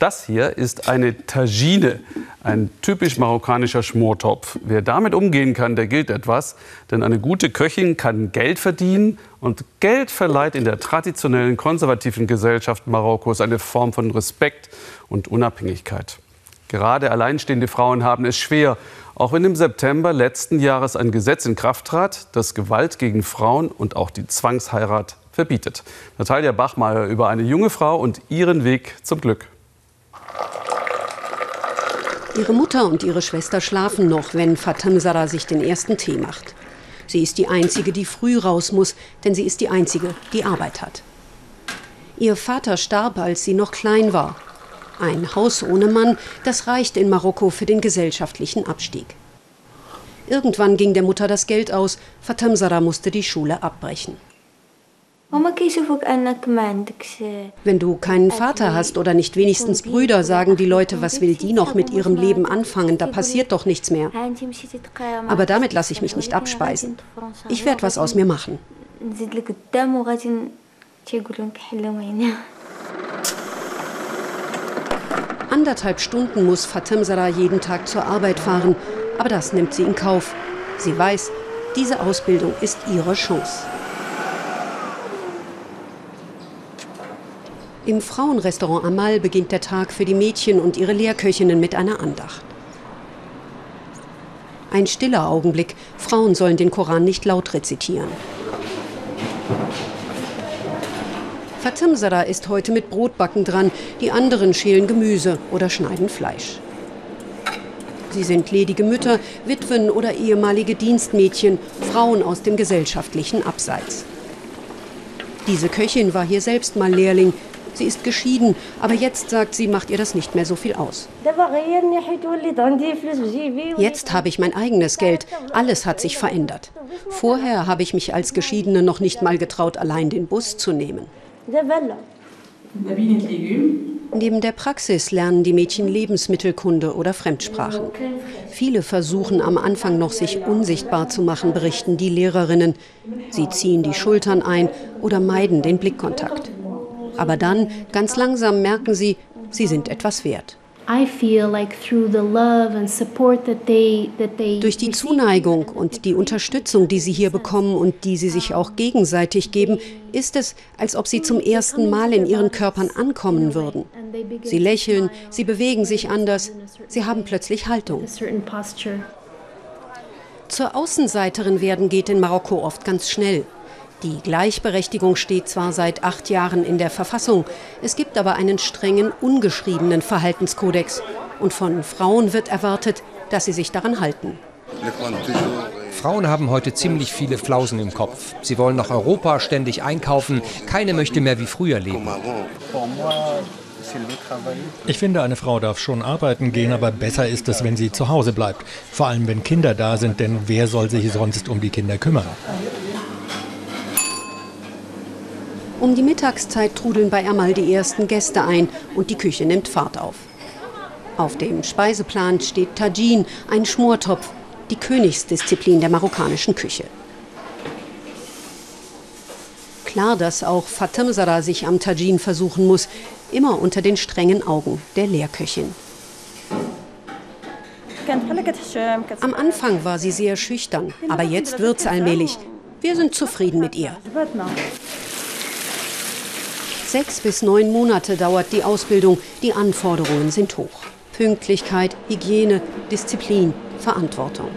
Das hier ist eine Tagine, ein typisch marokkanischer Schmortopf. Wer damit umgehen kann, der gilt etwas. Denn eine gute Köchin kann Geld verdienen. Und Geld verleiht in der traditionellen konservativen Gesellschaft Marokkos eine Form von Respekt und Unabhängigkeit. Gerade alleinstehende Frauen haben es schwer, auch wenn im September letzten Jahres ein Gesetz in Kraft trat, das Gewalt gegen Frauen und auch die Zwangsheirat verbietet. Natalia Bachmeier über eine junge Frau und ihren Weg zum Glück. Ihre Mutter und ihre Schwester schlafen noch, wenn Fatemsara sich den ersten Tee macht. Sie ist die Einzige, die früh raus muss, denn sie ist die Einzige, die Arbeit hat. Ihr Vater starb, als sie noch klein war. Ein Haus ohne Mann, das reicht in Marokko für den gesellschaftlichen Abstieg. Irgendwann ging der Mutter das Geld aus, Fatemsara musste die Schule abbrechen. Wenn du keinen Vater hast oder nicht wenigstens Brüder, sagen die Leute, was will die noch mit ihrem Leben anfangen, da passiert doch nichts mehr. Aber damit lasse ich mich nicht abspeisen. Ich werde was aus mir machen. Anderthalb Stunden muss Fatem Sarah jeden Tag zur Arbeit fahren, aber das nimmt sie in Kauf. Sie weiß, diese Ausbildung ist ihre Chance. Im Frauenrestaurant Amal beginnt der Tag für die Mädchen und ihre Lehrköchinnen mit einer Andacht. Ein stiller Augenblick. Frauen sollen den Koran nicht laut rezitieren. Fatim Sarah ist heute mit Brotbacken dran, die anderen schälen Gemüse oder schneiden Fleisch. Sie sind ledige Mütter, Witwen oder ehemalige Dienstmädchen, Frauen aus dem gesellschaftlichen Abseits. Diese Köchin war hier selbst mal Lehrling, Sie ist geschieden, aber jetzt sagt sie, macht ihr das nicht mehr so viel aus. Jetzt habe ich mein eigenes Geld. Alles hat sich verändert. Vorher habe ich mich als Geschiedene noch nicht mal getraut, allein den Bus zu nehmen. Neben der Praxis lernen die Mädchen Lebensmittelkunde oder Fremdsprachen. Viele versuchen am Anfang noch, sich unsichtbar zu machen, berichten die Lehrerinnen. Sie ziehen die Schultern ein oder meiden den Blickkontakt. Aber dann, ganz langsam, merken sie, sie sind etwas wert. Durch die Zuneigung und die Unterstützung, die sie hier bekommen und die sie sich auch gegenseitig geben, ist es, als ob sie zum ersten Mal in ihren Körpern ankommen würden. Sie lächeln, sie bewegen sich anders, sie haben plötzlich Haltung. Zur Außenseiterin werden geht in Marokko oft ganz schnell. Die Gleichberechtigung steht zwar seit acht Jahren in der Verfassung, es gibt aber einen strengen, ungeschriebenen Verhaltenskodex. Und von Frauen wird erwartet, dass sie sich daran halten. Frauen haben heute ziemlich viele Flausen im Kopf. Sie wollen nach Europa ständig einkaufen. Keine möchte mehr wie früher leben. Ich finde, eine Frau darf schon arbeiten gehen, aber besser ist es, wenn sie zu Hause bleibt. Vor allem, wenn Kinder da sind, denn wer soll sich sonst um die Kinder kümmern? Um die Mittagszeit trudeln bei Amal die ersten Gäste ein und die Küche nimmt Fahrt auf. Auf dem Speiseplan steht Tajin, ein Schmortopf, die Königsdisziplin der marokkanischen Küche. Klar, dass auch Fatem Sarah sich am Tajin versuchen muss, immer unter den strengen Augen der Lehrköchin. Am Anfang war sie sehr schüchtern, aber jetzt wird's allmählich. Wir sind zufrieden mit ihr. Sechs bis neun Monate dauert die Ausbildung. Die Anforderungen sind hoch. Pünktlichkeit, Hygiene, Disziplin, Verantwortung.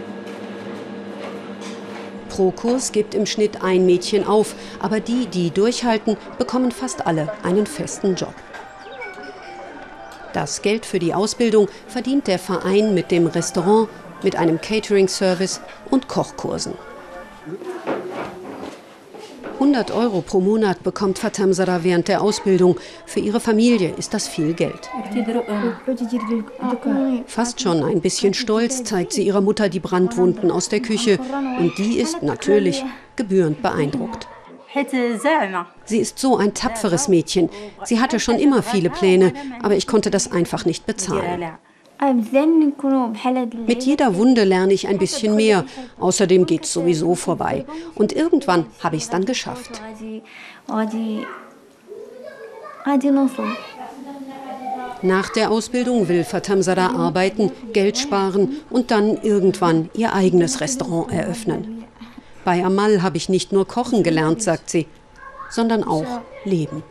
Pro Kurs gibt im Schnitt ein Mädchen auf, aber die, die durchhalten, bekommen fast alle einen festen Job. Das Geld für die Ausbildung verdient der Verein mit dem Restaurant, mit einem Catering-Service und Kochkursen. 100 Euro pro Monat bekommt Fatamsara während der Ausbildung. Für ihre Familie ist das viel Geld. Fast schon ein bisschen stolz zeigt sie ihrer Mutter die Brandwunden aus der Küche. Und die ist natürlich gebührend beeindruckt. Sie ist so ein tapferes Mädchen. Sie hatte schon immer viele Pläne, aber ich konnte das einfach nicht bezahlen. Mit jeder Wunde lerne ich ein bisschen mehr. Außerdem geht es sowieso vorbei. Und irgendwann habe ich es dann geschafft. Nach der Ausbildung will Fatamsada arbeiten, Geld sparen und dann irgendwann ihr eigenes Restaurant eröffnen. Bei Amal habe ich nicht nur kochen gelernt, sagt sie, sondern auch leben.